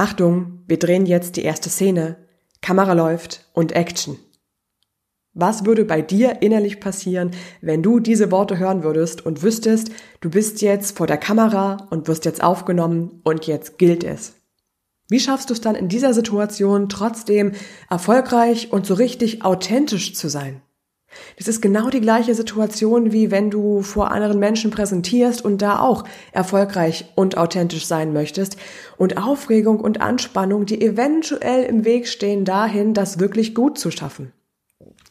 Achtung, wir drehen jetzt die erste Szene. Kamera läuft und Action. Was würde bei dir innerlich passieren, wenn du diese Worte hören würdest und wüsstest, du bist jetzt vor der Kamera und wirst jetzt aufgenommen und jetzt gilt es? Wie schaffst du es dann in dieser Situation trotzdem erfolgreich und so richtig authentisch zu sein? Das ist genau die gleiche Situation, wie wenn du vor anderen Menschen präsentierst und da auch erfolgreich und authentisch sein möchtest und Aufregung und Anspannung, die eventuell im Weg stehen dahin, das wirklich gut zu schaffen.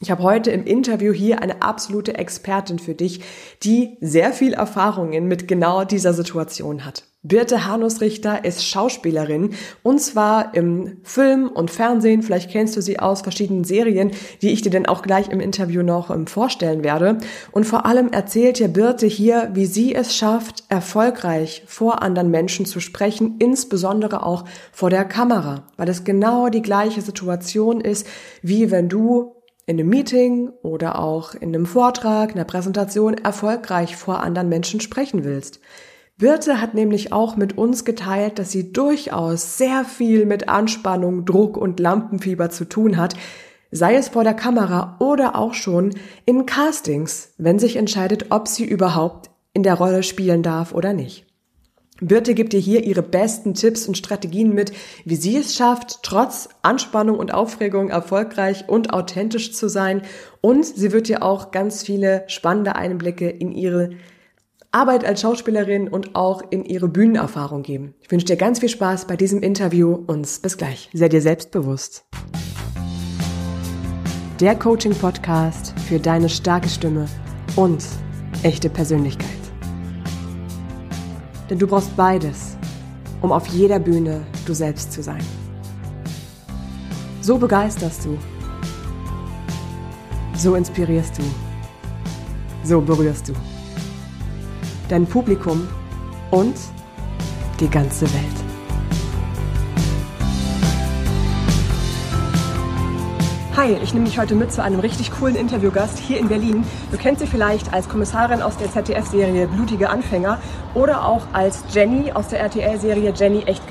Ich habe heute im Interview hier eine absolute Expertin für dich, die sehr viel Erfahrungen mit genau dieser Situation hat. Birte Hanus-Richter ist Schauspielerin und zwar im Film und Fernsehen. Vielleicht kennst du sie aus verschiedenen Serien, die ich dir dann auch gleich im Interview noch ähm, vorstellen werde. Und vor allem erzählt dir Birte hier, wie sie es schafft, erfolgreich vor anderen Menschen zu sprechen, insbesondere auch vor der Kamera, weil es genau die gleiche Situation ist, wie wenn du in einem Meeting oder auch in einem Vortrag, einer Präsentation erfolgreich vor anderen Menschen sprechen willst. Birte hat nämlich auch mit uns geteilt, dass sie durchaus sehr viel mit Anspannung, Druck und Lampenfieber zu tun hat, sei es vor der Kamera oder auch schon in Castings, wenn sich entscheidet, ob sie überhaupt in der Rolle spielen darf oder nicht. Birte gibt dir hier ihre besten Tipps und Strategien mit, wie sie es schafft, trotz Anspannung und Aufregung erfolgreich und authentisch zu sein. Und sie wird dir auch ganz viele spannende Einblicke in ihre Arbeit als Schauspielerin und auch in ihre Bühnenerfahrung geben. Ich wünsche dir ganz viel Spaß bei diesem Interview und bis gleich. Sei dir selbstbewusst. Der Coaching-Podcast für deine starke Stimme und echte Persönlichkeit. Denn du brauchst beides, um auf jeder Bühne du selbst zu sein. So begeisterst du. So inspirierst du. So berührst du. Dein Publikum und die ganze Welt. Hi, ich nehme dich heute mit zu einem richtig coolen Interviewgast hier in Berlin. Du kennst sie vielleicht als Kommissarin aus der ZDF-Serie Blutige Anfänger oder auch als Jenny aus der RTL-Serie Jenny echt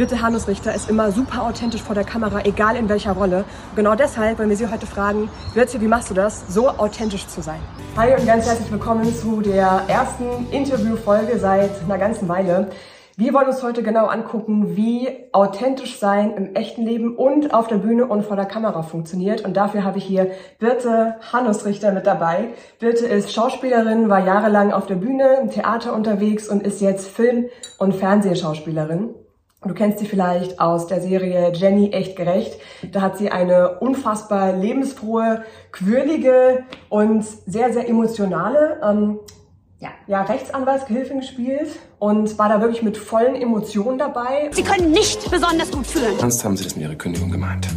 Bitte Hannes Richter ist immer super authentisch vor der Kamera, egal in welcher Rolle. genau deshalb wollen wir Sie heute fragen, Birte, wie machst du das, so authentisch zu sein? Hi und ganz herzlich willkommen zu der ersten Interviewfolge seit einer ganzen Weile. Wir wollen uns heute genau angucken, wie authentisch sein im echten Leben und auf der Bühne und vor der Kamera funktioniert. Und dafür habe ich hier Birte Hanusrichter mit dabei. Birte ist Schauspielerin, war jahrelang auf der Bühne, im Theater unterwegs und ist jetzt Film- und Fernsehschauspielerin. Du kennst sie vielleicht aus der Serie Jenny echt gerecht. Da hat sie eine unfassbar lebensfrohe, quirlige und sehr, sehr emotionale ähm, ja, ja, Rechtsanwaltsgehilfin gespielt und war da wirklich mit vollen Emotionen dabei. Sie können nicht besonders gut führen. Ernst haben Sie das mit Ihrer Kündigung gemeint?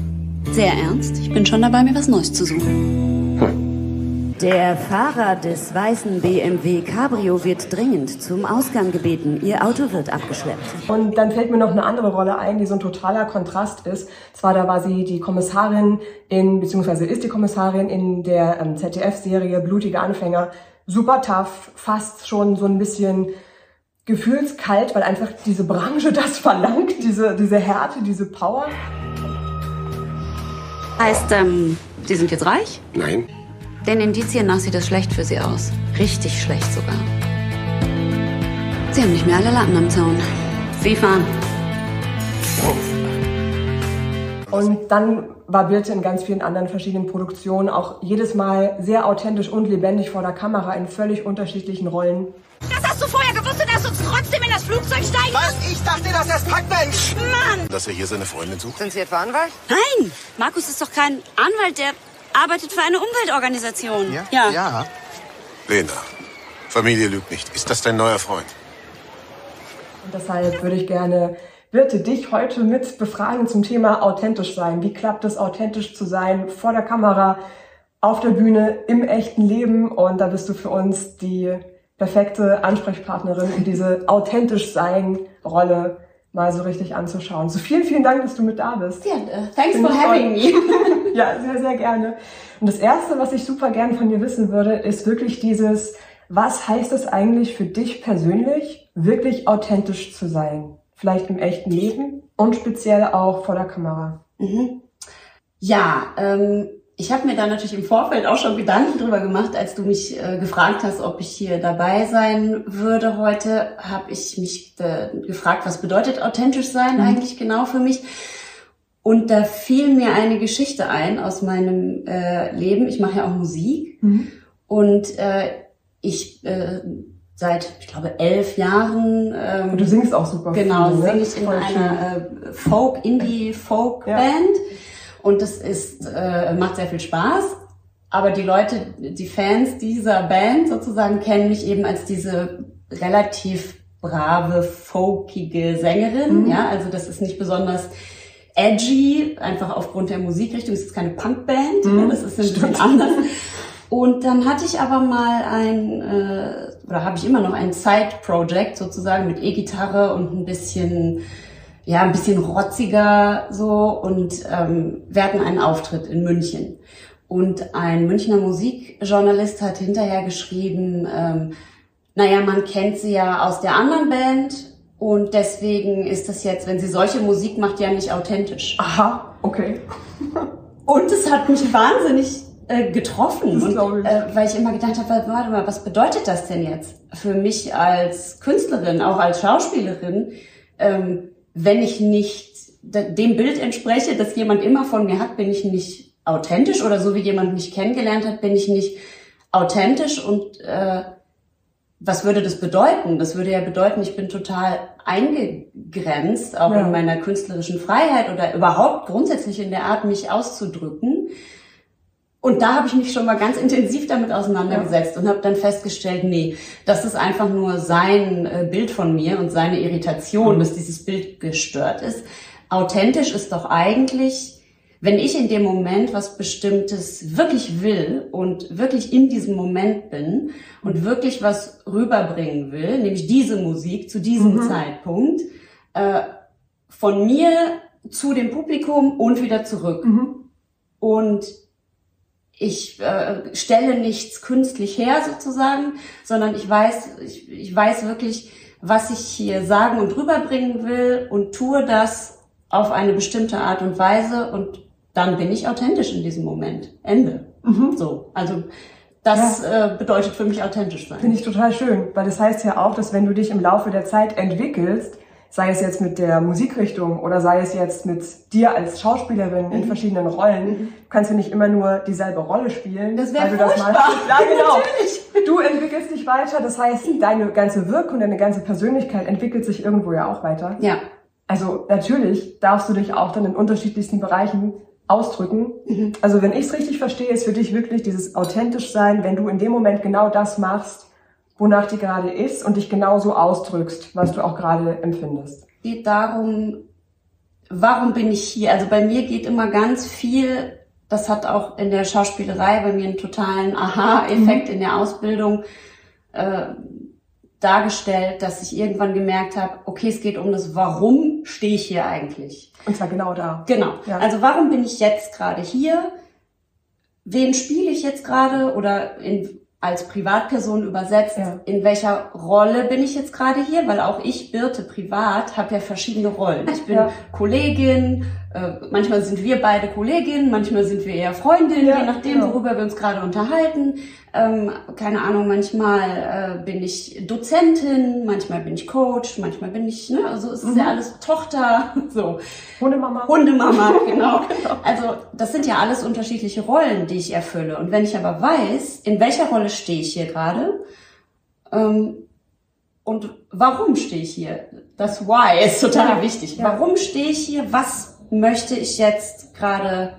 Sehr ernst. Ich bin schon dabei, mir was Neues zu suchen. Der Fahrer des weißen BMW Cabrio wird dringend zum Ausgang gebeten. Ihr Auto wird abgeschleppt. Und dann fällt mir noch eine andere Rolle ein, die so ein totaler Kontrast ist. Zwar da war sie die Kommissarin in, beziehungsweise ist die Kommissarin in der ähm, ZDF-Serie Blutige Anfänger super tough, fast schon so ein bisschen gefühlskalt, weil einfach diese Branche das verlangt, diese, diese Härte, diese Power. Heißt, ähm, Sie sind jetzt reich? Nein. Den Indizien nach sieht es schlecht für Sie aus. Richtig schlecht sogar. Sie haben nicht mehr alle Latten am Zaun. Sie fahren. Und dann war Birte in ganz vielen anderen verschiedenen Produktionen auch jedes Mal sehr authentisch und lebendig vor der Kamera in völlig unterschiedlichen Rollen. Das hast du vorher gewusst und hast uns trotzdem in das Flugzeug steigen Was? Ich dachte, das ist Packmensch. Mann! Dass er hier seine Freundin sucht? Sind Sie etwa Anwalt? Nein! Markus ist doch kein Anwalt, der arbeitet für eine Umweltorganisation. Ja? Ja. Ja. Lena, Familie lügt nicht. Ist das dein neuer Freund? Und deshalb würde ich gerne Birte dich heute mit befragen zum Thema authentisch sein. Wie klappt es, authentisch zu sein vor der Kamera, auf der Bühne, im echten Leben? Und da bist du für uns die perfekte Ansprechpartnerin, um diese authentisch sein Rolle mal so richtig anzuschauen. So vielen, vielen Dank, dass du mit da bist. Ja, uh, thanks for having me. ja, sehr, sehr gerne. Und das erste, was ich super gerne von dir wissen würde, ist wirklich dieses, was heißt es eigentlich für dich persönlich, wirklich authentisch zu sein? vielleicht im echten Leben und speziell auch vor der Kamera? Mhm. Ja, ähm, ich habe mir da natürlich im Vorfeld auch schon Gedanken drüber gemacht, als du mich äh, gefragt hast, ob ich hier dabei sein würde heute, habe ich mich äh, gefragt, was bedeutet authentisch sein mhm. eigentlich genau für mich? Und da fiel mir eine Geschichte ein aus meinem äh, Leben. Ich mache ja auch Musik mhm. und äh, ich äh, seit, ich glaube, elf Jahren. Ähm, und du singst auch super. Genau, ne? singe ich in Voll einer äh, Folk, Indie-Folk-Band. Ja. Und das ist, äh, macht sehr viel Spaß. Aber die Leute, die Fans dieser Band sozusagen kennen mich eben als diese relativ brave, folkige Sängerin. Mhm. Ja, also das ist nicht besonders edgy, einfach aufgrund der Musikrichtung. Es ist keine Punkband, mhm. das ist ein bisschen anders. Und dann hatte ich aber mal ein, äh, oder habe ich immer noch ein Side-Project sozusagen mit E-Gitarre und ein bisschen, ja, ein bisschen rotziger so. Und ähm, wir hatten einen Auftritt in München. Und ein Münchner Musikjournalist hat hinterher geschrieben, ähm, naja, man kennt sie ja aus der anderen Band und deswegen ist das jetzt, wenn sie solche Musik macht, ja nicht authentisch. Aha, okay. und es hat mich wahnsinnig äh, getroffen, und, äh, weil ich immer gedacht habe, warte mal, was bedeutet das denn jetzt für mich als Künstlerin, auch als Schauspielerin, ähm, wenn ich nicht dem Bild entspreche, das jemand immer von mir hat, bin ich nicht authentisch oder so wie jemand mich kennengelernt hat, bin ich nicht authentisch und äh, was würde das bedeuten? Das würde ja bedeuten, ich bin total eingegrenzt, auch ja. in meiner künstlerischen Freiheit oder überhaupt grundsätzlich in der Art, mich auszudrücken. Und da habe ich mich schon mal ganz intensiv damit auseinandergesetzt ja. und habe dann festgestellt, nee, das ist einfach nur sein äh, Bild von mir und seine Irritation, mhm. dass dieses Bild gestört ist. Authentisch ist doch eigentlich, wenn ich in dem Moment was Bestimmtes wirklich will und wirklich in diesem Moment bin und wirklich was rüberbringen will, nämlich diese Musik zu diesem mhm. Zeitpunkt, äh, von mir zu dem Publikum und wieder zurück. Mhm. Und ich äh, stelle nichts künstlich her sozusagen, sondern ich weiß, ich, ich weiß wirklich, was ich hier sagen und rüberbringen will und tue das auf eine bestimmte Art und Weise und dann bin ich authentisch in diesem Moment. Ende. Mhm. So, also das ja. äh, bedeutet für mich authentisch sein. Finde ich total schön, weil das heißt ja auch, dass wenn du dich im Laufe der Zeit entwickelst, sei es jetzt mit der Musikrichtung oder sei es jetzt mit dir als Schauspielerin in mhm. verschiedenen Rollen, mhm. kannst du nicht immer nur dieselbe Rolle spielen, das weil du das mal. Ja, genau. Du entwickelst dich weiter, das heißt, deine ganze Wirkung, deine ganze Persönlichkeit entwickelt sich irgendwo ja auch weiter. Ja. Also natürlich darfst du dich auch dann in unterschiedlichsten Bereichen ausdrücken. Mhm. Also wenn ich es richtig verstehe, ist für dich wirklich dieses authentisch sein, wenn du in dem Moment genau das machst, wonach die gerade ist und dich genauso ausdrückst, was du auch gerade empfindest. Geht darum, warum bin ich hier? Also bei mir geht immer ganz viel, das hat auch in der Schauspielerei bei mir einen totalen Aha-Effekt mhm. in der Ausbildung äh, dargestellt, dass ich irgendwann gemerkt habe, okay, es geht um das Warum stehe ich hier eigentlich? Und zwar genau da. Genau. Ja. Also warum bin ich jetzt gerade hier? Wen spiele ich jetzt gerade oder in als Privatperson übersetzt, ja. in welcher Rolle bin ich jetzt gerade hier? Weil auch ich, Birte, privat, habe ja verschiedene Rollen. Ich bin ja. Kollegin, manchmal sind wir beide Kolleginnen, manchmal sind wir eher Freundinnen, ja, je nachdem, genau. worüber wir uns gerade unterhalten. Ähm, keine Ahnung, manchmal äh, bin ich Dozentin, manchmal bin ich Coach, manchmal bin ich, ne, also es ist mhm. ja alles Tochter, so. Hundemama. Hundemama, genau. genau. Also das sind ja alles unterschiedliche Rollen, die ich erfülle. Und wenn ich aber weiß, in welcher Rolle stehe ich hier gerade ähm, und warum stehe ich hier, das Why ist total ja. wichtig. Ja. Warum stehe ich hier? Was möchte ich jetzt gerade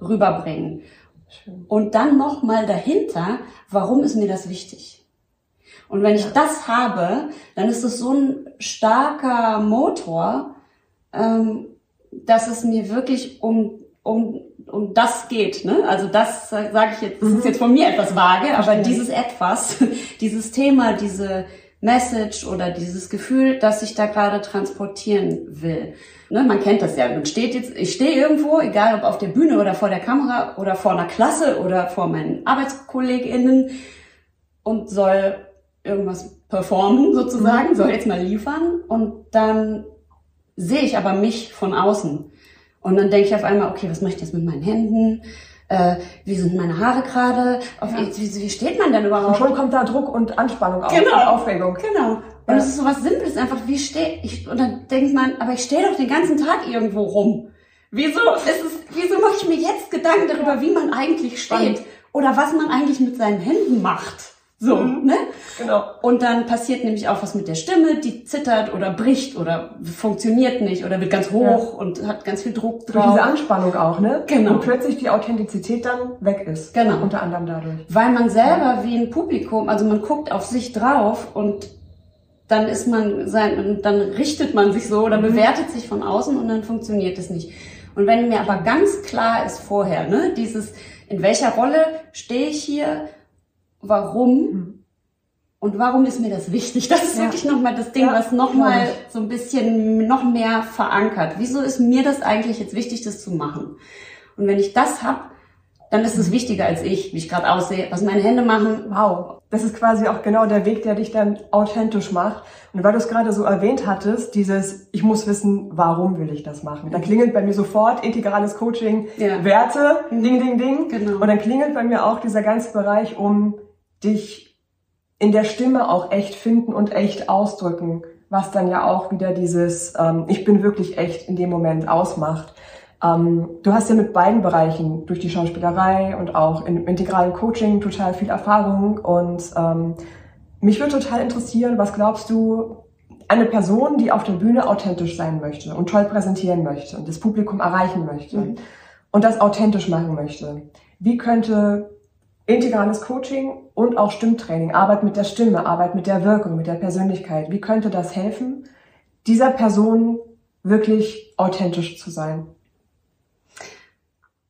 rüberbringen? Und dann nochmal dahinter, warum ist mir das wichtig? Und wenn ich das habe, dann ist es so ein starker Motor, ähm, dass es mir wirklich um, um, um das geht. Ne? Also das sage ich jetzt, das ist mhm. jetzt von mir etwas vage, aber dieses etwas, dieses Thema, diese Message oder dieses Gefühl, das ich da gerade transportieren will. Ne, man kennt das ja. Man steht jetzt, ich stehe irgendwo, egal ob auf der Bühne oder vor der Kamera oder vor einer Klasse oder vor meinen ArbeitskollegInnen und soll irgendwas performen sozusagen, mhm. soll jetzt mal liefern und dann sehe ich aber mich von außen. Und dann denke ich auf einmal, okay, was mache ich jetzt mit meinen Händen? Äh, wie sind meine Haare gerade? Auf, wie, wie steht man denn Und überhaupt? schon kommt da Druck und Anspannung auf Genau. und Aufregung. Genau. Und es ist so was Simples, einfach wie stehe ich, und dann denkt man, aber ich stehe doch den ganzen Tag irgendwo rum. Wieso ist es, wieso mache ich mir jetzt Gedanken darüber, wie man eigentlich steht? Oder was man eigentlich mit seinen Händen macht? So, ne? Genau. Und dann passiert nämlich auch was mit der Stimme, die zittert oder bricht oder funktioniert nicht oder wird ganz hoch und hat ganz viel Druck Durch diese drauf. Anspannung auch, ne? Genau. Und plötzlich die Authentizität dann weg ist. Genau. Unter anderem dadurch. Weil man selber wie ein Publikum, also man guckt auf sich drauf und dann ist man sein, dann richtet man sich so oder bewertet sich von außen und dann funktioniert es nicht. Und wenn mir aber ganz klar ist vorher, ne, dieses, in welcher Rolle stehe ich hier, warum und warum ist mir das wichtig? Das ist Ja. wirklich nochmal das Ding, Ja, was nochmal glaub so ein bisschen noch mehr verankert. Wieso ist mir das eigentlich jetzt wichtig, das zu machen? Und wenn ich das hab, dann ist es wichtiger als ich, wie ich gerade aussehe, was meine Hände machen. Wow. Das ist quasi auch genau der Weg, der dich dann authentisch macht. Und weil du es gerade so erwähnt hattest, dieses, ich muss wissen, warum will ich das machen? Da klingelt bei mir sofort integrales Coaching, Ja. Werte, ding, ding, ding. Genau. Und dann klingelt bei mir auch dieser ganze Bereich um dich in der Stimme auch echt finden und echt ausdrücken, was dann ja auch wieder dieses, ähm, ich bin wirklich echt in dem Moment ausmacht. Ähm, du hast ja mit beiden Bereichen, durch die Schauspielerei und auch im integralen Coaching, total viel Erfahrung. Und ähm, mich würde total interessieren, was glaubst du, eine Person, die auf der Bühne authentisch sein möchte und toll präsentieren möchte und das Publikum erreichen möchte und das authentisch machen möchte, wie könnte integrales Coaching und auch Stimmtraining, Arbeit mit der Stimme, Arbeit mit der Wirkung, mit der Persönlichkeit, wie könnte das helfen, dieser Person wirklich authentisch zu sein?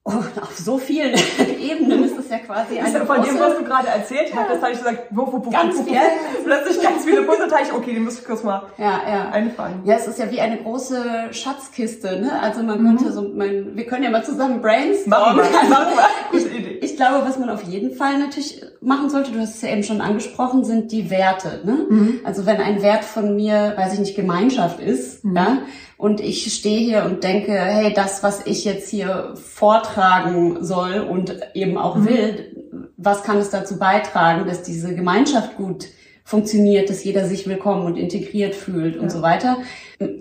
Oh, auf so vielen Ebenen ist es ja quasi eine ja von dem, große- was du gerade erzählt hattest, habe ich gesagt, wo, wo, wo, Ganz wo, wo, viel. plötzlich ganz viele Puzzleteile. Okay, die muss ich kurz mal Ja, ja. einfangen. Ja, es ist ja wie eine große Schatzkiste, ne? Also man könnte so, mein, wir können ja mal zusammen brainstormen. Machen wir, machen wir. Idee. Ich glaube, was man auf jeden Fall natürlich machen sollte, du hast es ja eben schon angesprochen, sind die Werte. Ne? Mhm. Also wenn ein Wert von mir, weiß ich nicht, Gemeinschaft ist, Mhm. ja, und ich stehe hier und denke, hey, das, was ich jetzt hier vortragen soll und eben auch Mhm. will, was kann es dazu beitragen, dass diese Gemeinschaft gut funktioniert, dass jeder sich willkommen und integriert fühlt und so weiter.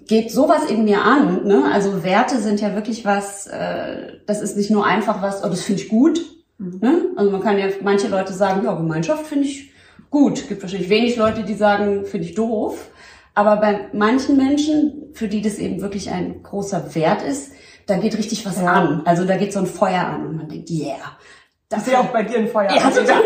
Geht sowas in mir an, ne? Also Werte sind ja wirklich was, äh, das ist nicht nur einfach was, oh, das finde ich gut, Ne? Also man kann ja, manche Leute sagen, ja, Gemeinschaft finde ich gut. Gibt wahrscheinlich wenig Leute, die sagen, finde ich doof. Aber bei manchen Menschen, für die das eben wirklich ein großer Wert ist, da geht richtig was Ja. an. Also da geht so ein Feuer an und man denkt, yeah. Ich sehe auch bei dir ein Feuer. ja, total.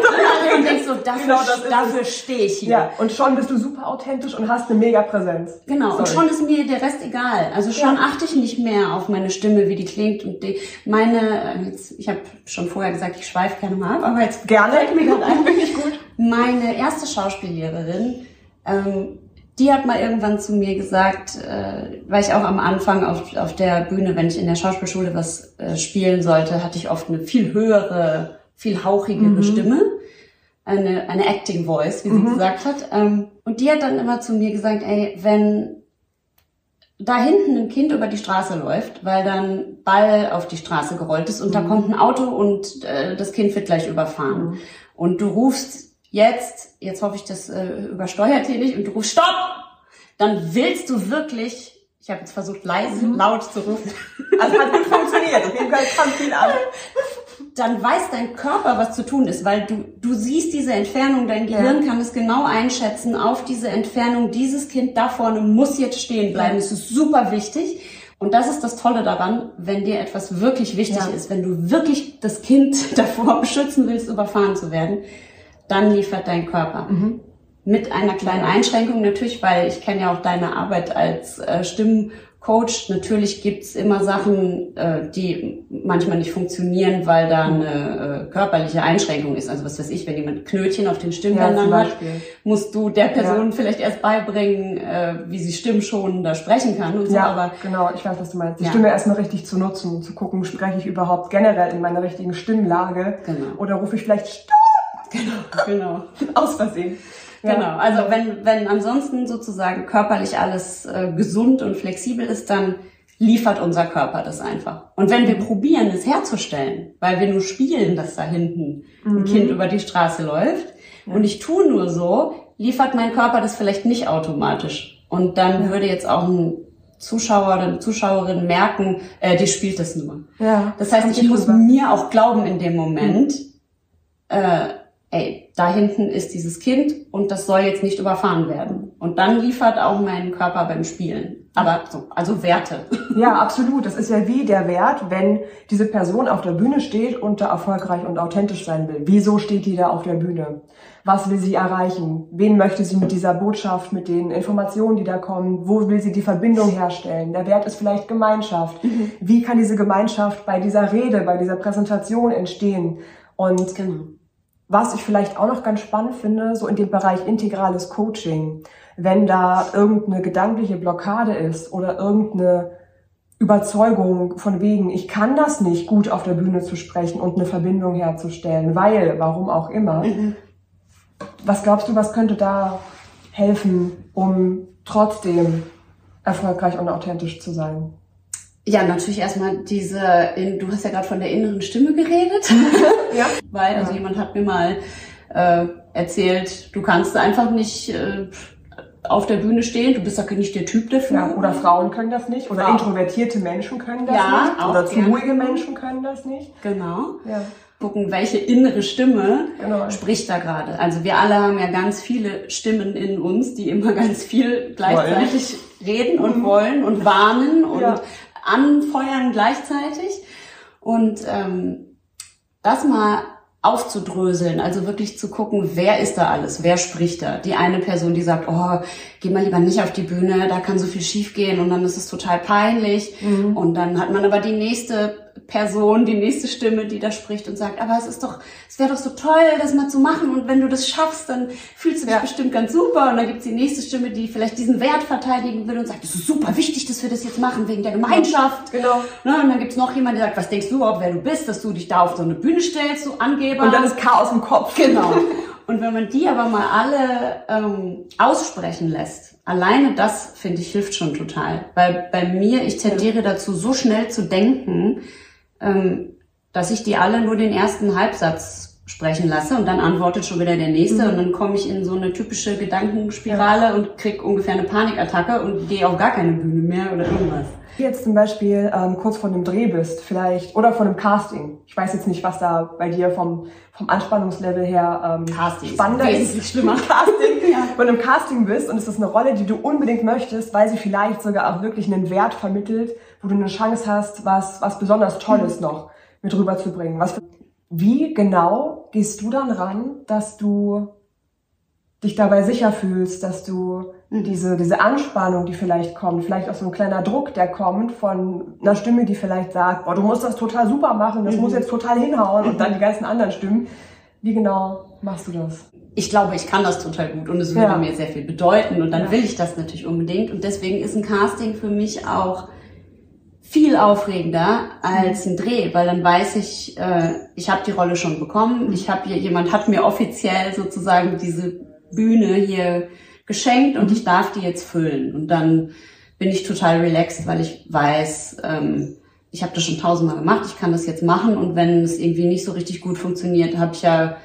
Und denkst so, dafür, Genau, dafür stehe ich hier. Ja, und schon bist du super authentisch und hast eine mega Präsenz. Genau, und Sorry. schon ist mir der Rest egal. Also schon achte ich nicht mehr auf meine Stimme, wie die klingt. Und die, meine, äh, jetzt, ich habe schon vorher gesagt, ich schweife gerne mal ab, aber jetzt Gerne. fällt mir gerade ein. Finde ich gut. Meine erste Schauspiellehrerin, ähm, die hat mal irgendwann zu mir gesagt, äh, weil ich auch am Anfang auf, auf der Bühne, wenn ich in der Schauspielschule was äh, spielen sollte, hatte ich oft eine viel höhere, viel hauchigere Stimme. Eine, eine Acting Voice, wie sie gesagt hat. Ähm, und die hat dann immer zu mir gesagt, ey, wenn da hinten ein Kind über die Straße läuft, weil dann Ball auf die Straße gerollt ist und da kommt ein Auto und äh, das Kind wird gleich überfahren. Und du rufst jetzt, jetzt hoffe ich, das äh, übersteuert hier nicht, und du rufst Stopp! Dann willst du wirklich, ich habe jetzt versucht leise, laut zu rufen, Also hat gut funktioniert. Auf jeden Fall kam viel an. dann weiß dein Körper, was zu tun ist, weil du, du siehst diese Entfernung, dein Gehirn kann es genau einschätzen, auf diese Entfernung, dieses Kind da vorne muss jetzt stehen bleiben, das ist super wichtig. Und das ist das Tolle daran, wenn dir etwas wirklich wichtig Ja. ist, wenn du wirklich das Kind davor beschützen willst, überfahren zu werden, dann liefert dein Körper. Mit einer kleinen Einschränkung natürlich, weil ich kenne ja auch deine Arbeit als äh, Stimmcoach. Natürlich gibt's immer Sachen, äh, die manchmal nicht funktionieren, weil da eine äh, körperliche Einschränkung ist. Also was weiß ich, wenn jemand Knötchen auf den Ja, Stimmbändern zum hat, musst du der Person vielleicht erst beibringen, äh, wie sie stimmschonender sprechen kann und so. Ja, Aber genau, ich weiß, was du meinst. Die Ja. Stimme erstmal richtig zu nutzen, zu gucken, spreche ich überhaupt generell in meiner richtigen Stimmlage Genau. oder rufe ich vielleicht Stopp genau. aus Versehen. Genau, also wenn, wenn ansonsten sozusagen körperlich alles äh, gesund und flexibel ist, dann liefert unser Körper das einfach. Und wenn wir probieren, es herzustellen, weil wir nur spielen, dass da hinten ein Kind über die Straße läuft und ich tue nur so, liefert mein Körper das vielleicht nicht automatisch. Und dann würde jetzt auch ein Zuschauer oder eine Zuschauerin merken, äh, die spielt das nur. Ja, Das heißt, ich ich muss rüber. mir auch glauben in dem Moment, äh, ey, da hinten ist dieses Kind und das soll jetzt nicht überfahren werden. Und dann liefert auch mein Körper beim Spielen. Aber so, also Werte. Ja, absolut. Das ist ja wie der Wert, wenn diese Person auf der Bühne steht und da erfolgreich und authentisch sein will. Wieso steht die da auf der Bühne? Was will sie erreichen? Wen möchte sie mit dieser Botschaft, mit den Informationen, die da kommen? Wo will sie die Verbindung herstellen? Der Wert ist vielleicht Gemeinschaft. Wie kann diese Gemeinschaft bei dieser Rede, bei dieser Präsentation entstehen? Und Genau. Was ich vielleicht auch noch ganz spannend finde, so in dem Bereich integrales Coaching, wenn da irgendeine gedankliche Blockade ist oder irgendeine Überzeugung von wegen, ich kann das nicht gut auf der Bühne zu sprechen und eine Verbindung herzustellen, weil, warum auch immer. Was glaubst du, was könnte da helfen, um trotzdem erfolgreich und authentisch zu sein? Ja, natürlich erstmal diese, in, du hast ja gerade von der inneren Stimme geredet. Ja. Weil, also jemand hat mir mal äh, erzählt, du kannst einfach nicht äh, auf der Bühne stehen, du bist doch nicht der Typ dafür. Ja, oder Frauen können das nicht, oder Frau- introvertierte Menschen können das Ja, nicht, oder zu ruhige Menschen können das nicht. Genau. Ja. Gucken, welche innere Stimme Genau. spricht da gerade. Also wir alle haben ja ganz viele Stimmen in uns, die immer ganz viel gleichzeitig reden und wollen und warnen und Mhm. Ja. Anfeuern gleichzeitig. Und ähm, das mal aufzudröseln, also wirklich zu gucken, wer ist da alles, wer spricht da. Die eine Person, die sagt, oh, geh mal lieber nicht auf die Bühne, da kann so viel schiefgehen und dann ist es total peinlich. Mhm. Und dann hat man aber die nächste Person, die nächste Stimme, die da spricht und sagt, aber es ist doch, es wäre doch so toll, das mal zu machen und wenn du das schaffst, dann fühlst du dich Ja. bestimmt ganz super und dann gibt's die nächste Stimme, die vielleicht diesen Wert verteidigen will und sagt, es ist super wichtig, dass wir das jetzt machen wegen der Gemeinschaft. Genau. Ne, und dann gibt's noch jemand, der sagt, was denkst du überhaupt, wer du bist, dass du dich da auf so eine Bühne stellst, so Angeber. Und dann ist Chaos im Kopf. Genau. Und wenn man die aber mal alle ähm, aussprechen lässt, alleine das, finde ich, hilft schon total. Weil bei mir, ich tendiere dazu, so schnell zu denken, dass ich die alle nur den ersten Halbsatz sprechen lasse und dann antwortet schon wieder der nächste und dann komme ich in so eine typische Gedankenspirale und krieg ungefähr eine Panikattacke und gehe auf gar keine Bühne mehr oder irgendwas. Jetzt zum Beispiel ähm, kurz vor einem Dreh bist, vielleicht, oder vor einem Casting. Ich weiß jetzt nicht, was da bei dir vom, vom Anspannungslevel her ähm, Casting ist spannender wesentlich ist. schlimmer. Casting, Ja. Wenn du im Casting bist und es ist eine Rolle, die du unbedingt möchtest, weil sie vielleicht sogar auch wirklich einen Wert vermittelt, wo du eine Chance hast, was, was besonders Tolles noch mit rüberzubringen. Was, wie genau gehst du dann ran, dass du dich dabei sicher fühlst, dass du diese, diese Anspannung, die vielleicht kommt, vielleicht auch so ein kleiner Druck, der kommt von einer Stimme, die vielleicht sagt, boah, du musst das total super machen, das muss jetzt total hinhauen und dann die ganzen anderen Stimmen. Wie genau machst du das? ich glaube, ich kann das total gut und es würde Ja. mir sehr viel bedeuten und dann Ja. will ich das natürlich unbedingt und deswegen ist ein Casting für mich auch viel aufregender als ein Dreh, weil dann weiß ich, äh, ich habe die Rolle schon bekommen, ich habe hier jemand hat mir offiziell sozusagen diese Bühne hier geschenkt und ich darf die jetzt füllen und dann bin ich total relaxed, weil ich weiß, ähm, ich habe das schon tausendmal gemacht, ich kann das jetzt machen und wenn es irgendwie nicht so richtig gut funktioniert, habe ich ja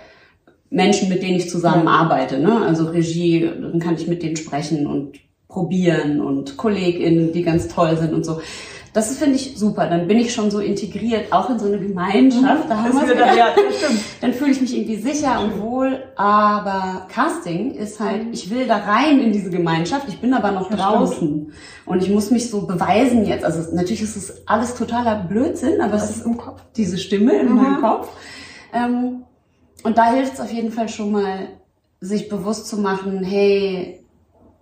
Menschen, mit denen ich zusammen arbeite, ne? Also Regie, dann kann ich mit denen sprechen und probieren und KollegInnen, die ganz toll sind und so. Das ist, finde ich, super. Dann bin ich schon so integriert, auch in so eine Gemeinschaft. Da haben ist wieder ja, stimmt. Dann fühle ich mich irgendwie sicher und wohl. Aber Casting ist halt, ich will da rein in diese Gemeinschaft. Ich bin aber noch Das draußen. Und ich muss mich so beweisen jetzt. Also natürlich ist es alles totaler Blödsinn, aber es ist im Kopf. diese Stimme in meinem Kopf. Ähm, und da hilft es auf jeden Fall schon mal, sich bewusst zu machen, hey,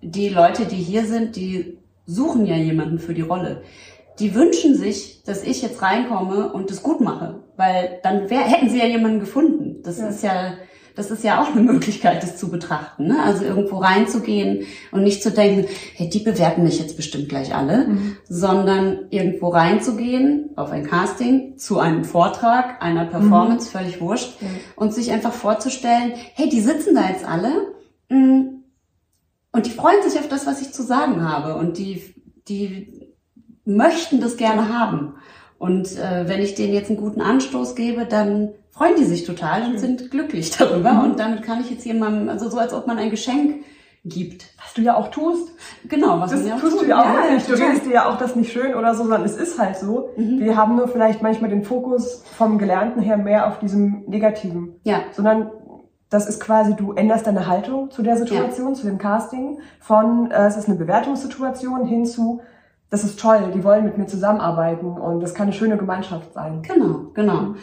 die Leute, die hier sind, die suchen ja jemanden für die Rolle. Die wünschen sich, dass ich jetzt reinkomme und das gut mache, weil dann wär, hätten sie ja jemanden gefunden. Das ist ja, das ist ja auch eine Möglichkeit, das zu betrachten. Ne? Also irgendwo reinzugehen und nicht zu denken, hey, die bewerten mich jetzt bestimmt gleich alle, sondern irgendwo reinzugehen auf ein Casting, zu einem Vortrag, einer Performance, völlig wurscht, und sich einfach vorzustellen, hey, die sitzen da jetzt alle Mm. Und die freuen sich auf das, was ich zu sagen habe. Und die, die möchten das gerne haben. Und äh, wenn ich denen jetzt einen guten Anstoß gebe, dann freuen die sich total und sind glücklich darüber. Mhm. Und damit kann ich jetzt jemandem, also so als ob man ein Geschenk gibt. Was du ja auch tust. Genau, was Das man ja auch tust du ja auch Ja, wirklich. Du redest dir ja auch das nicht schön oder so, sondern es ist halt so. Wir haben nur vielleicht manchmal den Fokus vom Gelernten her mehr auf diesem Negativen. Ja. Sondern das ist quasi, du änderst deine Haltung zu der Situation, zu dem Casting. Von, äh, es ist eine Bewertungssituation hin zu, das ist toll, die wollen mit mir zusammenarbeiten und das kann eine schöne Gemeinschaft sein. Genau, genau.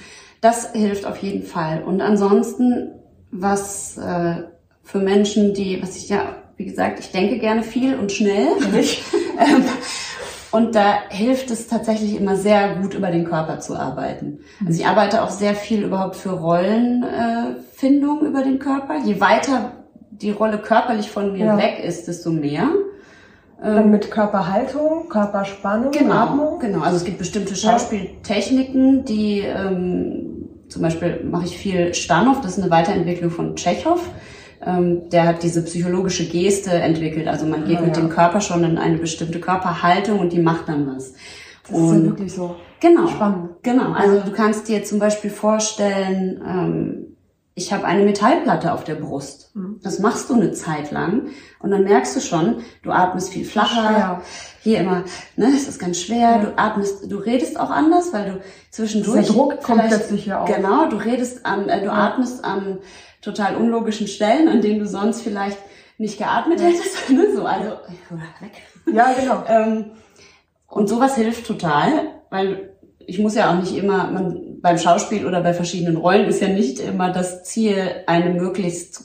Das hilft auf jeden Fall. Und ansonsten, was äh, für Menschen, die, was ich ja, wie gesagt, ich denke gerne viel und schnell. Ähm, und da hilft es tatsächlich immer sehr gut, über den Körper zu arbeiten. Also ich arbeite auch sehr viel überhaupt für Rollenfindung äh, über den Körper. Je weiter die Rolle körperlich von mir Ja. weg ist, desto mehr. Dann mit Körperhaltung, Körperspannung, Genau, Atmung. genau. Also es gibt bestimmte Schauspieltechniken, die ähm, zum Beispiel mache ich viel Stanov, das ist eine Weiterentwicklung von Tschechow. Ähm, der hat diese psychologische Geste entwickelt. Also man geht Ah, mit ja. dem Körper schon in eine bestimmte Körperhaltung und die macht dann was. Das ist ja wirklich so. Genau. Spannend. Genau. Also du kannst dir zum Beispiel vorstellen, ähm, ich habe eine Metallplatte auf der Brust. Mhm. Das machst du eine Zeit lang und dann merkst du schon, du atmest viel flacher. Schwer. Hier immer, ne, es ist ganz schwer. Du atmest, du redest auch anders, weil du zwischendurch Der Druck kommt plötzlich hier auf. Genau, du redest an, äh, du atmest an total unlogischen Stellen, an denen du sonst vielleicht nicht geatmet hättest. Ne? So, also weg. Ja, genau. Ähm, und sowas hilft total, weil ich muss ja auch nicht immer, man, beim Schauspiel oder bei verschiedenen Rollen ist ja nicht immer das Ziel, eine möglichst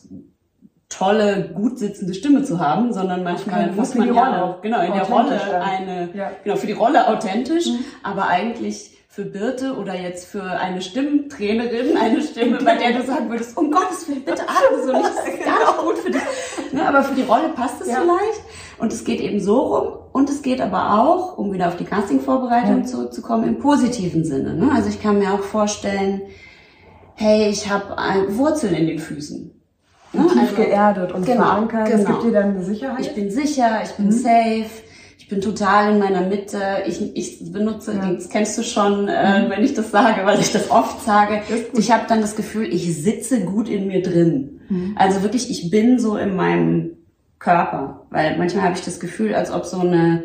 tolle, gut sitzende Stimme zu haben, sondern manchmal Fall. muss man ja Rolle. auch, genau, in der Rolle eine, Ja. genau, für die Rolle authentisch, aber eigentlich für Birte oder jetzt für eine Stimmtrainerin, eine Stimme, bei der du sagen würdest, um Gottes Willen, bitte atme so nicht, das ist gar nicht gut für dich. Aber für die Rolle passt es Ja. vielleicht. Und es geht eben so rum. Und es geht aber auch, um wieder auf die Castingvorbereitung Ja. zurückzukommen, im positiven Sinne. Ne? Also ich kann mir auch vorstellen, hey, ich habe Wurzeln in den Füßen. Ne? Tief Also- geerdet und Genau, verankert. Das genau. gibt dir dann eine Sicherheit. ich bin sicher, ich bin Mhm. safe, ich bin total in meiner Mitte. Ich, ich benutze, Ja. Mhm. das kennst du schon, äh, wenn ich das sage, weil ich das oft sage. Ich habe dann das Gefühl, ich sitze gut in mir drin. Mhm. Also wirklich, ich bin so in meinem Körper. Weil manchmal habe ich das Gefühl, als ob so eine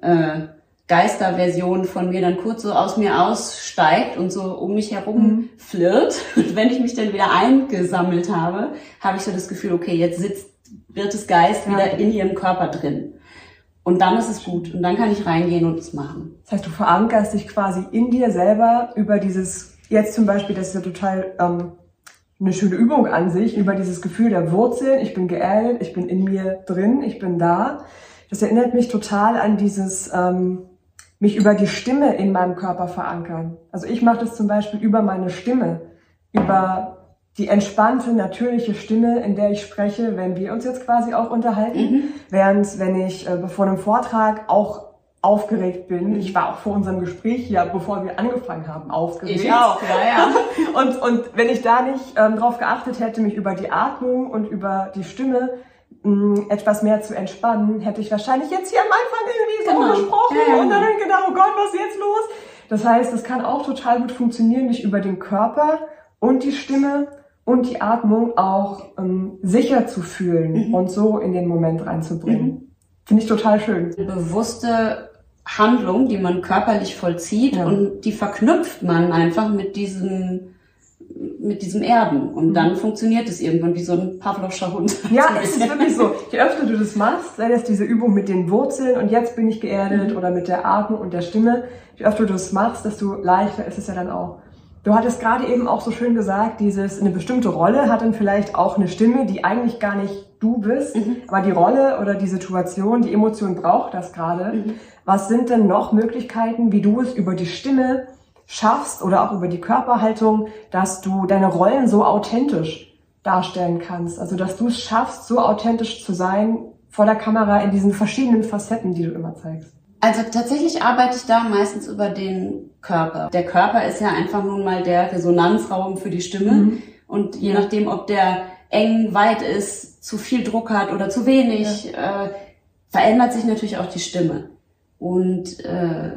äh, Geisterversion von mir dann kurz so aus mir aussteigt und so um mich herum Mhm. flirrt. Und wenn ich mich dann wieder eingesammelt habe, habe ich so das Gefühl, okay, jetzt sitzt Birtes Geist Ja. wieder in ihrem Körper drin. Und dann ist es gut. Und dann kann ich reingehen und es machen. Das heißt, du verankerst dich quasi in dir selber über dieses, jetzt zum Beispiel, das ist ja total ähm, eine schöne Übung an sich, über dieses Gefühl der Wurzeln, ich bin geerdet, ich bin in mir drin, ich bin da. Das erinnert mich total an dieses, ähm, mich über die Stimme in meinem Körper verankern. Also ich mache das zum Beispiel über meine Stimme, über die entspannte, natürliche Stimme, in der ich spreche, wenn wir uns jetzt quasi auch unterhalten. Während wenn ich äh, bevor einem Vortrag auch aufgeregt bin, ich war auch vor unserem Gespräch hier, bevor wir angefangen haben, aufgeregt. ja, ja. Und, und wenn ich da nicht ähm, darauf geachtet hätte, mich über die Atmung und über die Stimme mh, etwas mehr zu entspannen, hätte ich wahrscheinlich jetzt hier am Anfang irgendwie so Genau. gesprochen Ja, ja, und dann gedacht, oh Gott, was ist jetzt los? Das heißt, es kann auch total gut funktionieren, dich über den Körper und die Stimme und die Atmung auch ähm, sicher zu fühlen Mhm. und so in den Moment reinzubringen. Finde ich total schön. bewusste Handlung, die man körperlich vollzieht Ja. und die verknüpft man einfach mit diesem mit diesem Erden und dann funktioniert es irgendwann wie so ein Pavlovscher Hund. Mhm. Ja, es ist wirklich so. Je öfter du das machst, sei das diese Übung mit den Wurzeln und jetzt bin ich geerdet oder mit der Atmung und der Stimme, je öfter du das machst, desto leichter ist es ja dann auch. Du hattest gerade eben auch so schön gesagt, dieses, eine bestimmte Rolle hat dann vielleicht auch eine Stimme, die eigentlich gar nicht du bist, aber die Rolle oder die Situation, die Emotion braucht das gerade. Was sind denn noch Möglichkeiten, wie du es über die Stimme schaffst oder auch über die Körperhaltung, dass du deine Rollen so authentisch darstellen kannst. Also dass du es schaffst, so authentisch zu sein vor der Kamera in diesen verschiedenen Facetten, die du immer zeigst. Also tatsächlich arbeite ich da meistens über den Körper. Der Körper ist ja einfach nun mal der Resonanzraum für die Stimme. Und je nachdem, ob der eng, weit ist, zu viel Druck hat oder zu wenig, äh, verändert sich natürlich auch die Stimme. Und, äh,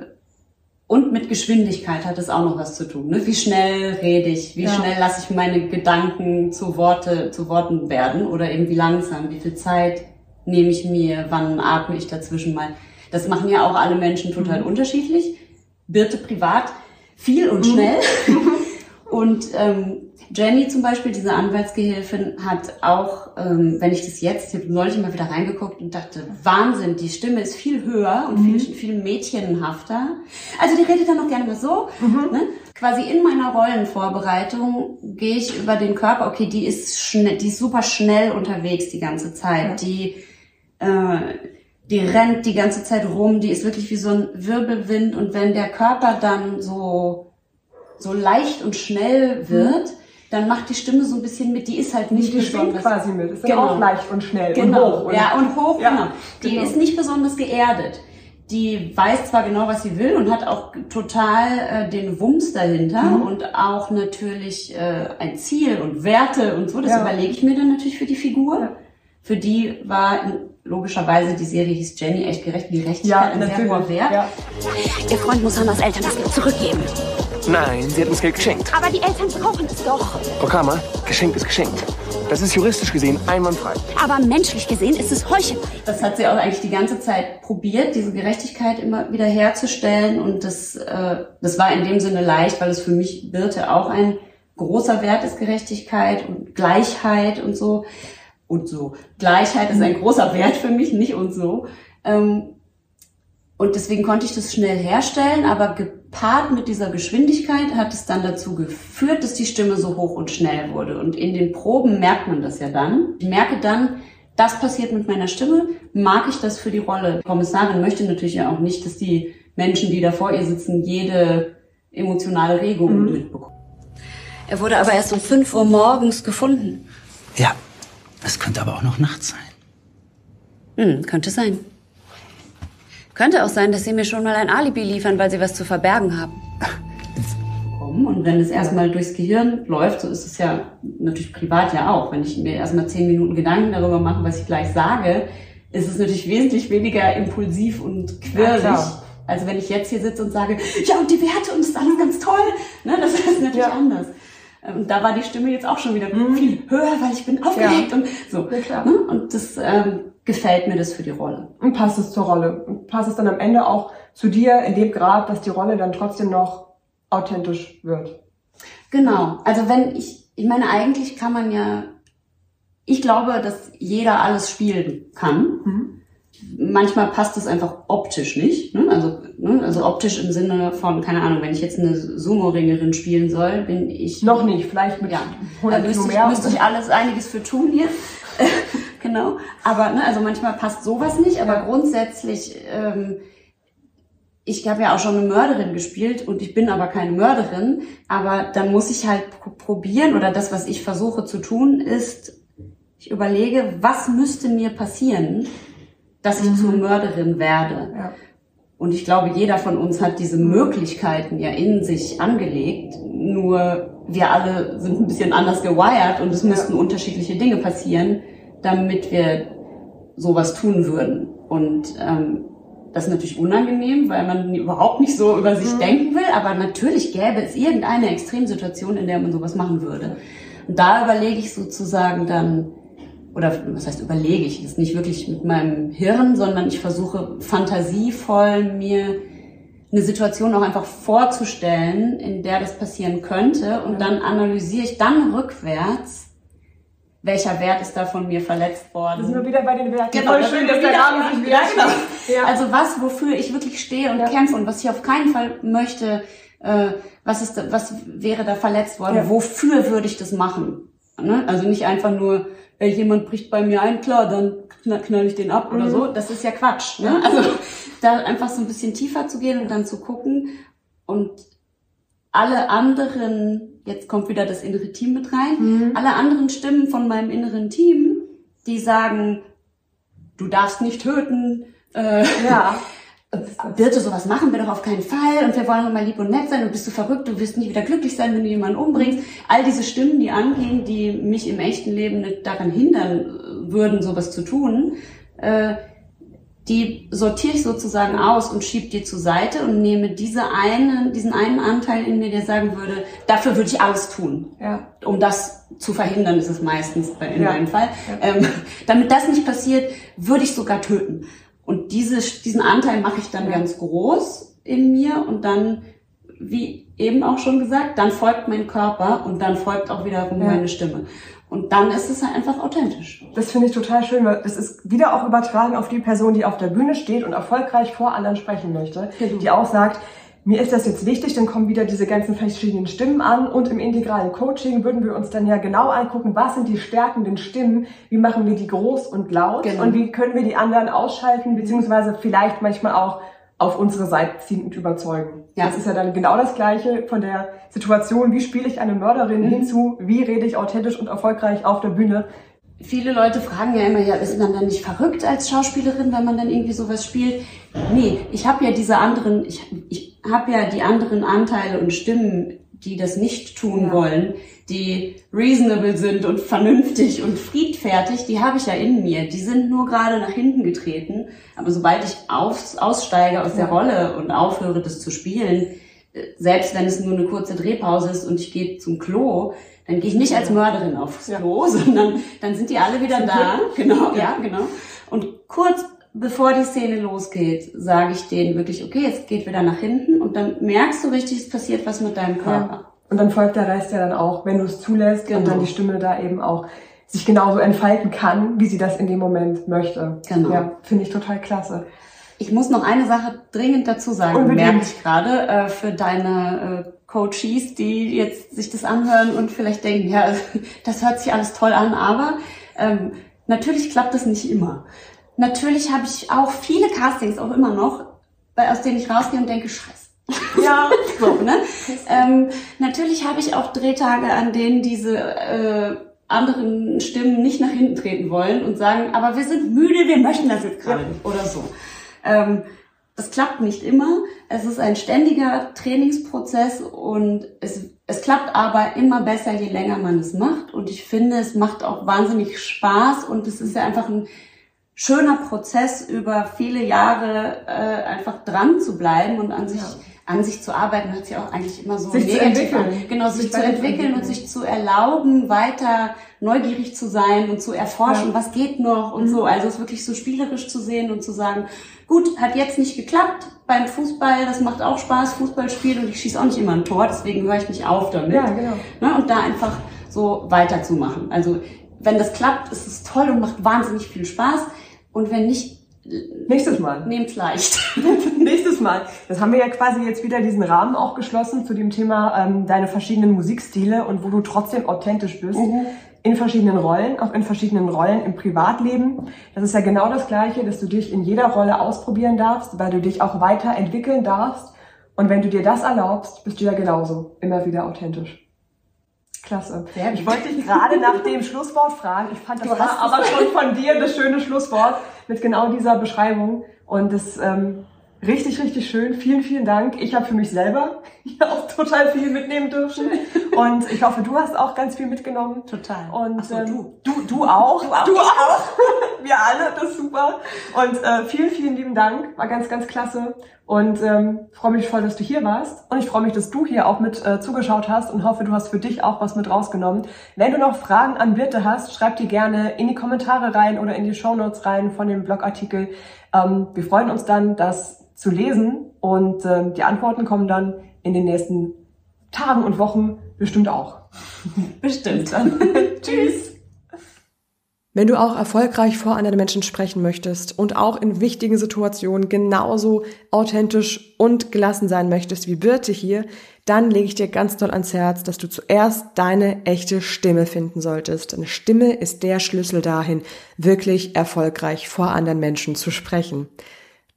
und mit Geschwindigkeit hat es auch noch was zu tun. Ne? Wie schnell rede ich? Wie Ja. schnell lasse ich meine Gedanken zu Worte, zu Worten werden? Oder eben wie langsam? Wie viel Zeit nehme ich mir? Wann atme ich dazwischen mal? Das machen ja auch alle Menschen total unterschiedlich. Birte privat viel und schnell. Und ähm, Jenny zum Beispiel, diese Anwaltsgehilfin, hat auch, ähm, wenn ich das jetzt, ich habe neulich mal wieder reingeguckt und dachte, Wahnsinn, die Stimme ist viel höher und viel, viel mädchenhafter. Also die redet dann noch gerne mal so. Ne? Quasi in meiner Rollenvorbereitung gehe ich über den Körper, okay, die ist schnell, die ist super schnell unterwegs die ganze Zeit. Die äh, die rennt die ganze Zeit rum, die ist wirklich wie so ein Wirbelwind und wenn der Körper dann so so leicht und schnell wird, dann macht die Stimme so ein bisschen mit, die ist halt nicht Die besonders quasi mit. Ist Genau. auch leicht und schnell genau, und hoch. Und ja und hoch, Ja, genau. Die genau. ist nicht besonders geerdet. Die weiß zwar genau, was sie will und hat auch total äh, den Wumms dahinter Mhm. und auch natürlich äh, ein Ziel und Werte und so. Das Ja. überlege ich mir dann natürlich für die Figur. Ja. Für die war logischerweise die Serie hieß Jenny echt gerecht, Gerechtigkeit ja, ein sehr natürlich. hoher Wert. Ja. Ihr Freund muss Hannas Eltern das Geld zurückgeben. Nein, sie hat uns Geld geschenkt. Aber die Eltern brauchen es doch. Okama, geschenkt ist geschenkt. Das ist juristisch gesehen einwandfrei. Aber menschlich gesehen ist es Heuchelei. Das hat sie auch eigentlich die ganze Zeit probiert, diese Gerechtigkeit immer wieder herzustellen. Und das, äh, das war in dem Sinne leicht, weil es für mich Birte auch ein großer Wert ist, Gerechtigkeit und Gleichheit und so. Und so. Gleichheit ist ein großer Wert für mich, nicht und so. Ähm, und deswegen konnte ich das schnell herstellen, aber gepaart mit dieser Geschwindigkeit hat es dann dazu geführt, dass die Stimme so hoch und schnell wurde. Und in den Proben merkt man das ja dann. Ich merke dann, das passiert mit meiner Stimme, mag ich das für die Rolle. Die Kommissarin möchte natürlich ja auch nicht, dass die Menschen, die da vor ihr sitzen, jede emotionale Regung mitbekommen. Er wurde aber erst um 5 Uhr morgens gefunden. Ja, es könnte aber auch noch nachts sein. Hm, könnte sein. Könnte auch sein, dass sie mir schon mal ein Alibi liefern, weil sie was zu verbergen haben. Und wenn es erstmal durchs Gehirn läuft, so ist es ja natürlich privat ja auch. Wenn ich mir erstmal zehn Minuten Gedanken darüber mache, was ich gleich sage, ist es natürlich wesentlich weniger impulsiv und Ja, quirlig. klar. als wenn ich jetzt hier sitze und sage, ja, und die Werte und das ist alles ganz toll. Ne, das ist natürlich Ja. anders. Und da war die Stimme jetzt auch schon wieder viel höher, weil ich bin aufgeregt und so. Ja. Ne? Und das ähm, gefällt mir das für die Rolle. Und passt es zur Rolle? Und passt es dann am Ende auch zu dir in dem Grad, dass die Rolle dann trotzdem noch authentisch wird? Genau. Also wenn ich, ich meine, eigentlich kann man ja, ich glaube, dass jeder alles spielen kann. Manchmal passt es einfach optisch nicht. Ne? Also, ne? also optisch im Sinne von, keine Ahnung, wenn ich jetzt eine Sumo-Ringerin spielen soll, bin ich Noch nicht, vielleicht mit ja, 100 da Kilo müsste ich, müsste ich alles einiges für tun hier. genau. Aber ne, also manchmal passt sowas nicht, aber grundsätzlich, ähm, ich habe ja auch schon eine Mörderin gespielt und ich bin aber keine Mörderin, aber dann muss ich halt pro- probieren oder das, was ich versuche zu tun, ist, ich überlege, was müsste mir passieren, dass ich zur Mörderin werde. Ja. Und ich glaube, jeder von uns hat diese Möglichkeiten ja in sich angelegt. Nur wir alle sind ein bisschen anders gewired und es müssten unterschiedliche Dinge passieren, damit wir sowas tun würden. Und ähm, das ist natürlich unangenehm, weil man überhaupt nicht so über sich denken will. Aber natürlich gäbe es irgendeine Extremsituation, in der man sowas machen würde. Und da überlege ich sozusagen dann, oder was heißt überlege ich, das ist nicht wirklich mit meinem Hirn, sondern ich versuche fantasievoll mir eine Situation auch einfach vorzustellen, in der das passieren könnte und dann analysiere ich dann rückwärts, welcher Wert ist da von mir verletzt worden. Da sind wir wieder bei den Werten. Genau, Voll schön, dass der Rahmen sich wieder ja, genau. Ja. Also was, wofür ich wirklich stehe und Ja. kämpfe und was ich auf keinen Fall möchte, äh, was ist, da, was wäre da verletzt worden? Ja. Wofür würde ich das machen? Ne? Also nicht einfach nur, äh, jemand bricht bei mir ein, klar, dann knall, knall ich den ab oder Mhm. so. Das ist ja Quatsch. Ne? Also da einfach so ein bisschen tiefer zu gehen und dann zu gucken und alle anderen, jetzt kommt wieder das innere Team mit rein, Mhm. alle anderen Stimmen von meinem inneren Team, die sagen, du darfst nicht töten, äh, Ja. Birte, sowas machen wir doch auf keinen Fall und wir wollen doch mal lieb und nett sein und bist du verrückt, du wirst nicht wieder glücklich sein, wenn du jemanden umbringst. All diese Stimmen, die angehen, die mich im echten Leben nicht daran hindern würden, sowas zu tun, äh, die sortiere ich sozusagen aus und schiebe die zur Seite und nehme diese einen, diesen einen Anteil in mir, der sagen würde, dafür würde ich alles tun. Ja. Um das zu verhindern, ist es meistens in ja. meinem Fall. Ja. Ähm, damit das nicht passiert, würde ich sogar töten. Und diese, diesen Anteil mache ich dann ja. ganz groß in mir und dann, wie eben auch schon gesagt, dann folgt mein Körper und dann folgt auch wiederum meine Stimme. Und dann ist es halt einfach authentisch. Das finde ich total schön, weil das ist wieder auch übertragen auf die Person, die auf der Bühne steht und erfolgreich vor anderen sprechen möchte, genau. die auch sagt, mir ist das jetzt wichtig, dann kommen wieder diese ganzen verschiedenen Stimmen an und im integralen Coaching würden wir uns dann ja genau angucken, was sind die stärkenden Stimmen, wie machen wir die groß und laut genau. und wie können wir die anderen ausschalten, beziehungsweise vielleicht manchmal auch auf unsere Seite ziehen und überzeugen. Ja. Das ist ja dann genau das Gleiche von der Situation, wie spiele ich eine Mörderin mhm. hinzu, wie rede ich authentisch und erfolgreich auf der Bühne. Viele Leute fragen ja immer, ja, ist man dann nicht verrückt als Schauspielerin, wenn man dann irgendwie sowas spielt? Nee, ich habe ja diese anderen, ich, ich habe ja die anderen Anteile und Stimmen, die das nicht tun ja. wollen, die reasonable sind und vernünftig und friedfertig, die habe ich ja in mir. Die sind nur gerade nach hinten getreten. Aber sobald ich auf, aussteige aus der Rolle und aufhöre, das zu spielen, äh, selbst wenn es nur eine kurze Drehpause ist und ich gehe zum Klo, dann gehe ich nicht als Mörderin aufs Klo, sondern dann sind die alle wieder da. Genau, ja, genau. Und kurz bevor die Szene losgeht, sage ich denen wirklich, okay, es geht wieder nach hinten und dann merkst du richtig, es passiert was mit deinem Körper. Ja. Und dann folgt der Rest ja dann auch, wenn du es zulässt genau. und dann die Stimme da eben auch sich genauso entfalten kann, wie sie das in dem Moment möchte. Genau. Ja, finde ich total klasse. Ich muss noch eine Sache dringend dazu sagen, Unbedingt. merke ich gerade, äh, für deine äh, Coaches, die jetzt sich das anhören und vielleicht denken, ja, das hört sich alles toll an, aber ähm, natürlich klappt das nicht immer. Natürlich habe ich auch viele Castings, auch immer noch, aus denen ich rausgehe und denke, scheiße ja, so, ne? ähm, natürlich habe ich auch Drehtage, an denen diese äh, anderen Stimmen nicht nach hinten treten wollen und sagen, aber wir sind müde, wir möchten das jetzt gerade nicht oder so. Ähm, das klappt nicht immer. Es ist ein ständiger Trainingsprozess und es, es klappt aber immer besser, je länger man es macht. Und ich finde, es macht auch wahnsinnig Spaß und es ist ja einfach ein schöner Prozess, über viele Jahre äh, einfach dran zu bleiben und an sich ja an sich zu arbeiten, hört sich auch eigentlich immer so sich negativ an. Genau, sich, sich zu entwickeln und sich zu erlauben, weiter neugierig zu sein und zu erforschen, ja. was geht noch und mhm. so. Also es wirklich so spielerisch zu sehen und zu sagen, gut, hat jetzt nicht geklappt beim Fußball, das macht auch Spaß, Fußball spielen und ich schieße auch nicht immer ein Tor, deswegen höre ich nicht auf damit. Ja, genau. Ne, und da einfach so weiterzumachen. Also wenn das klappt, ist es toll und macht wahnsinnig viel Spaß. Und wenn nicht, Nächstes Mal. Nehmt's leicht. Nächstes Mal. Das haben wir ja quasi jetzt wieder diesen Rahmen auch geschlossen zu dem Thema ähm, deine verschiedenen Musikstile und wo du trotzdem authentisch bist. Mhm. In verschiedenen Rollen, auch in verschiedenen Rollen im Privatleben. Das ist ja genau das Gleiche, dass du dich in jeder Rolle ausprobieren darfst, weil du dich auch weiterentwickeln darfst. Und wenn du dir das erlaubst, bist du ja genauso immer wieder authentisch. Klasse. Ich wollte dich gerade nach dem Schlusswort fragen. Ich fand, das du war aber schon von dir das schöne Schlusswort mit genau dieser Beschreibung. Und das ähm, richtig, richtig schön. Vielen, vielen Dank. Ich habe für mich selber auch total viel mitnehmen dürfen. Und ich hoffe, du hast auch ganz viel mitgenommen. Total. Und so, ähm, du. du. Du auch. Du auch. Du auch. Wir alle, das ist super. Und äh, vielen, vielen lieben Dank. War ganz, ganz klasse. Und ähm, freue mich voll, dass du hier warst. Und ich freue mich, dass du hier auch mit äh, zugeschaut hast und hoffe, du hast für dich auch was mit rausgenommen. Wenn du noch Fragen an Birte hast, schreib die gerne in die Kommentare rein oder in die Show Notes rein von dem Blogartikel. Ähm, wir freuen uns dann, das zu lesen und ähm, die Antworten kommen dann in den nächsten Tagen und Wochen bestimmt auch. Bestimmt. Tschüss. Wenn du auch erfolgreich vor anderen Menschen sprechen möchtest und auch in wichtigen Situationen genauso authentisch und gelassen sein möchtest wie Birte hier, dann lege ich dir ganz doll ans Herz, dass du zuerst deine echte Stimme finden solltest. Eine Stimme ist der Schlüssel dahin, wirklich erfolgreich vor anderen Menschen zu sprechen.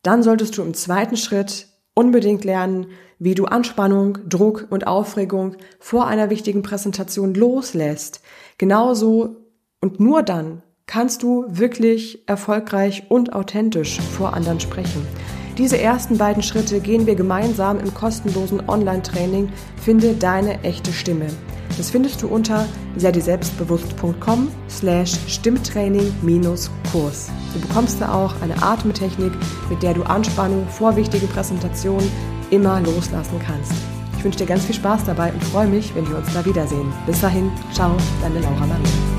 Dann solltest du im zweiten Schritt unbedingt lernen, wie du Anspannung, Druck und Aufregung vor einer wichtigen Präsentation loslässt. Genauso und nur dann kannst du wirklich erfolgreich und authentisch vor anderen sprechen. Diese ersten beiden Schritte gehen wir gemeinsam im kostenlosen Online-Training Finde deine echte Stimme. Das findest du unter selbstbewusst.com slash Stimmtraining-Kurs. Du bekommst da auch eine Atemtechnik, mit der du Anspannung vor wichtigen Präsentationen immer loslassen kannst. Ich wünsche dir ganz viel Spaß dabei und freue mich, wenn wir uns da wiedersehen. Bis dahin, ciao, deine Laura Marie.